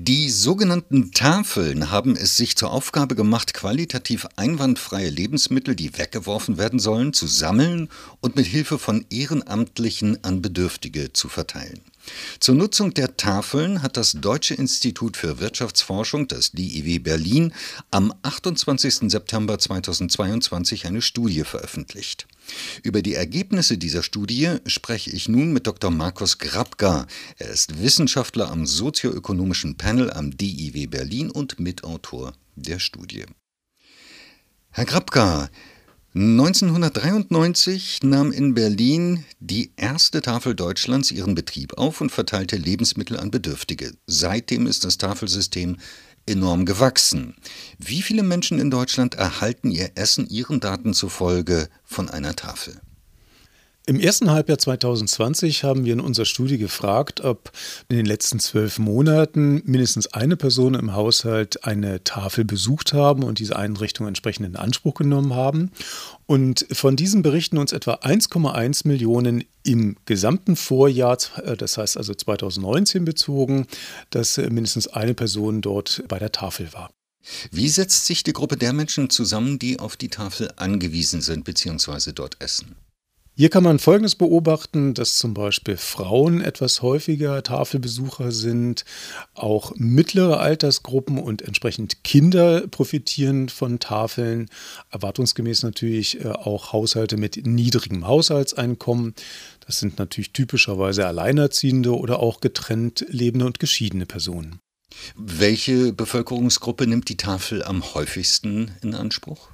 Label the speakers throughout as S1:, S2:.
S1: Die sogenannten Tafeln haben es sich zur Aufgabe gemacht, qualitativ einwandfreie Lebensmittel, die weggeworfen werden sollen, zu sammeln und mit Hilfe von Ehrenamtlichen an Bedürftige zu verteilen. Zur Nutzung der Tafeln hat das Deutsche Institut für Wirtschaftsforschung, das DIW Berlin, am 28. September 2022 eine Studie veröffentlicht. Über die Ergebnisse dieser Studie spreche ich nun mit Dr. Markus Grabka. Er ist Wissenschaftler am sozioökonomischen Panel am DIW Berlin und Mitautor der Studie. Herr Grabka, 1993 nahm in Berlin die erste Tafel Deutschlands ihren Betrieb auf und verteilte Lebensmittel an Bedürftige. Seitdem ist das Tafelsystem enorm gewachsen. Wie viele Menschen in Deutschland erhalten ihr Essen ihren Daten zufolge von einer Tafel?
S2: Im ersten Halbjahr 2020 haben wir in unserer Studie gefragt, ob in den letzten zwölf Monaten mindestens eine Person im Haushalt eine Tafel besucht haben und diese Einrichtung entsprechend in Anspruch genommen haben. Und von diesen berichten uns etwa 1,1 Millionen im gesamten Vorjahr, äh, das heißt also 2019 bezogen, dass mindestens eine Person dort bei der Tafel war.
S1: Wie setzt sich die Gruppe der Menschen zusammen, die auf die Tafel angewiesen sind bzw. dort essen?
S2: Hier kann man Folgendes beobachten, dass zum Beispiel Frauen etwas häufiger Tafelbesucher sind, auch mittlere Altersgruppen und entsprechend Kinder profitieren von Tafeln, erwartungsgemäß natürlich äh, auch Haushalte mit niedrigem Haushaltseinkommen. Das sind natürlich typischerweise Alleinerziehende oder auch getrennt lebende und geschiedene Personen.
S1: Welche Bevölkerungsgruppe nimmt die Tafel am häufigsten in Anspruch?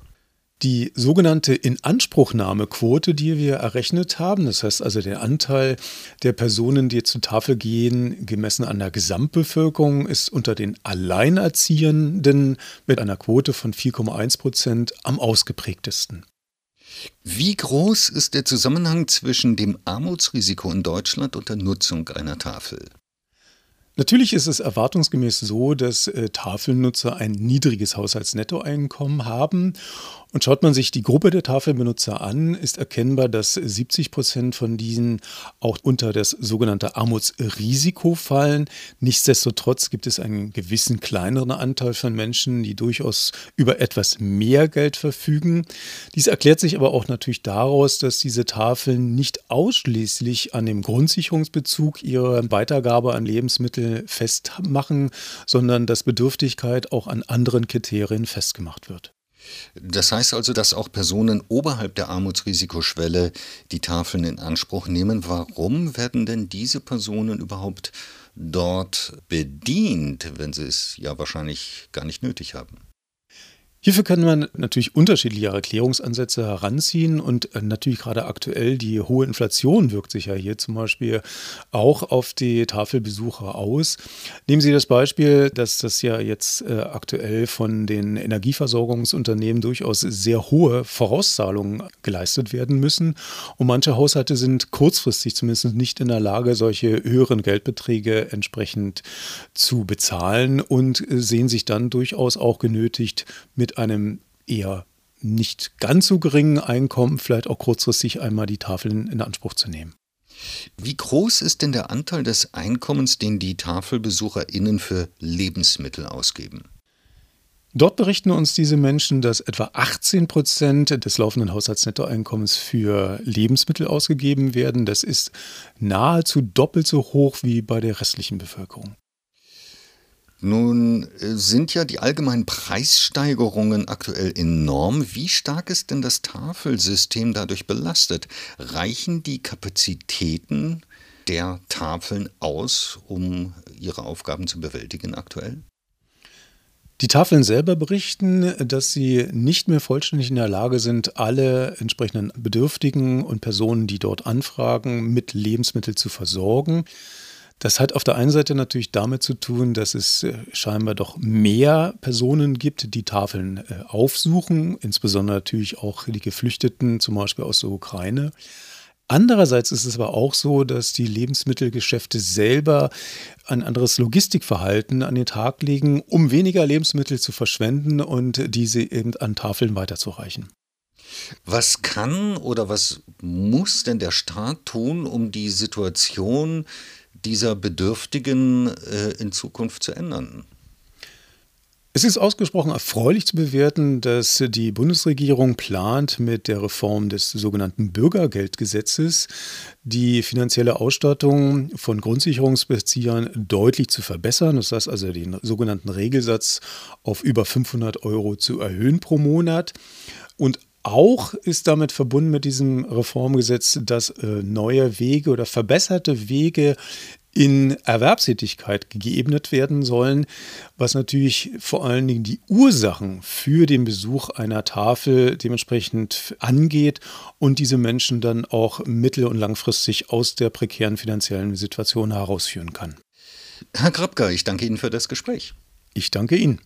S2: Die sogenannte Inanspruchnahmequote, die wir errechnet haben, das heißt also der Anteil der Personen, die zur Tafel gehen, gemessen an der Gesamtbevölkerung, ist unter den Alleinerziehenden mit einer Quote von 4,1 Prozent am ausgeprägtesten.
S1: Wie groß ist der Zusammenhang zwischen dem Armutsrisiko in Deutschland und der Nutzung einer Tafel?
S2: Natürlich ist es erwartungsgemäß so, dass äh, Tafelnutzer ein niedriges Haushaltsnettoeinkommen haben und schaut man sich die Gruppe der Tafelbenutzer an, ist erkennbar, dass 70 Prozent von diesen auch unter das sogenannte Armutsrisiko fallen. Nichtsdestotrotz gibt es einen gewissen kleineren Anteil von Menschen, die durchaus über etwas mehr Geld verfügen. Dies erklärt sich aber auch natürlich daraus, dass diese Tafeln nicht ausschließlich an dem Grundsicherungsbezug ihrer Weitergabe an Lebensmittel festmachen, sondern dass Bedürftigkeit auch an anderen Kriterien festgemacht wird.
S1: Das heißt also, dass auch Personen oberhalb der Armutsrisikoschwelle die Tafeln in Anspruch nehmen. Warum werden denn diese Personen überhaupt dort bedient, wenn sie es ja wahrscheinlich gar nicht nötig haben?
S2: Hierfür kann man natürlich unterschiedliche Erklärungsansätze heranziehen und äh, natürlich gerade aktuell die hohe Inflation wirkt sich ja hier zum Beispiel auch auf die Tafelbesucher aus. Nehmen Sie das Beispiel, dass das ja jetzt äh, aktuell von den Energieversorgungsunternehmen durchaus sehr hohe Vorauszahlungen geleistet werden müssen und manche Haushalte sind kurzfristig zumindest nicht in der Lage, solche höheren Geldbeträge entsprechend zu bezahlen und äh, sehen sich dann durchaus auch genötigt, mit einem eher nicht ganz so geringen Einkommen vielleicht auch kurzfristig einmal die Tafeln in Anspruch zu nehmen.
S1: Wie groß ist denn der Anteil des Einkommens, den die TafelbesucherInnen für Lebensmittel ausgeben?
S2: Dort berichten uns diese Menschen, dass etwa 18 Prozent des laufenden Haushaltsnettoeinkommens für Lebensmittel ausgegeben werden. Das ist nahezu doppelt so hoch wie bei der restlichen Bevölkerung.
S1: Nun äh, sind ja die allgemeinen Preissteigerungen aktuell enorm. Wie stark ist denn das Tafelsystem dadurch belastet? Reichen die Kapazitäten der Tafeln aus, um ihre Aufgaben zu bewältigen aktuell?
S2: Die Tafeln selber berichten, dass sie nicht mehr vollständig in der Lage sind, alle entsprechenden Bedürftigen und Personen, die dort anfragen, mit Lebensmitteln zu versorgen. Das hat auf der einen Seite natürlich damit zu tun, dass es äh, scheinbar doch mehr Personen gibt, die Tafeln äh, aufsuchen, insbesondere natürlich auch die Geflüchteten, zum Beispiel aus der Ukraine. Andererseits ist es aber auch so, dass die Lebensmittelgeschäfte selber ein anderes Logistikverhalten an den Tag legen, um weniger Lebensmittel zu verschwenden und diese eben an Tafeln weiterzureichen.
S1: Was kann oder was muss denn der Staat tun, um die Situation dieser Bedürftigen äh, in Zukunft zu ändern?
S2: Es ist ausgesprochen erfreulich zu bewerten, dass die Bundesregierung plant, mit der Reform des sogenannten Bürgergeldgesetzes die finanzielle Ausstattung von Grundsicherungsbeziehern deutlich zu verbessern. Das heißt also, den sogenannten Regelsatz auf über 500 Euro zu erhöhen pro Monat. Und auch ist damit verbunden mit diesem Reformgesetz, dass äh, neue Wege oder verbesserte Wege in Erwerbstätigkeit geebnet werden sollen, was natürlich vor allen Dingen die Ursachen für den Besuch einer Tafel dementsprechend angeht und diese Menschen dann auch mittel- und langfristig aus der prekären finanziellen Situation herausführen kann.
S1: Herr Grabka, ich danke Ihnen für das Gespräch.
S2: Ich danke Ihnen.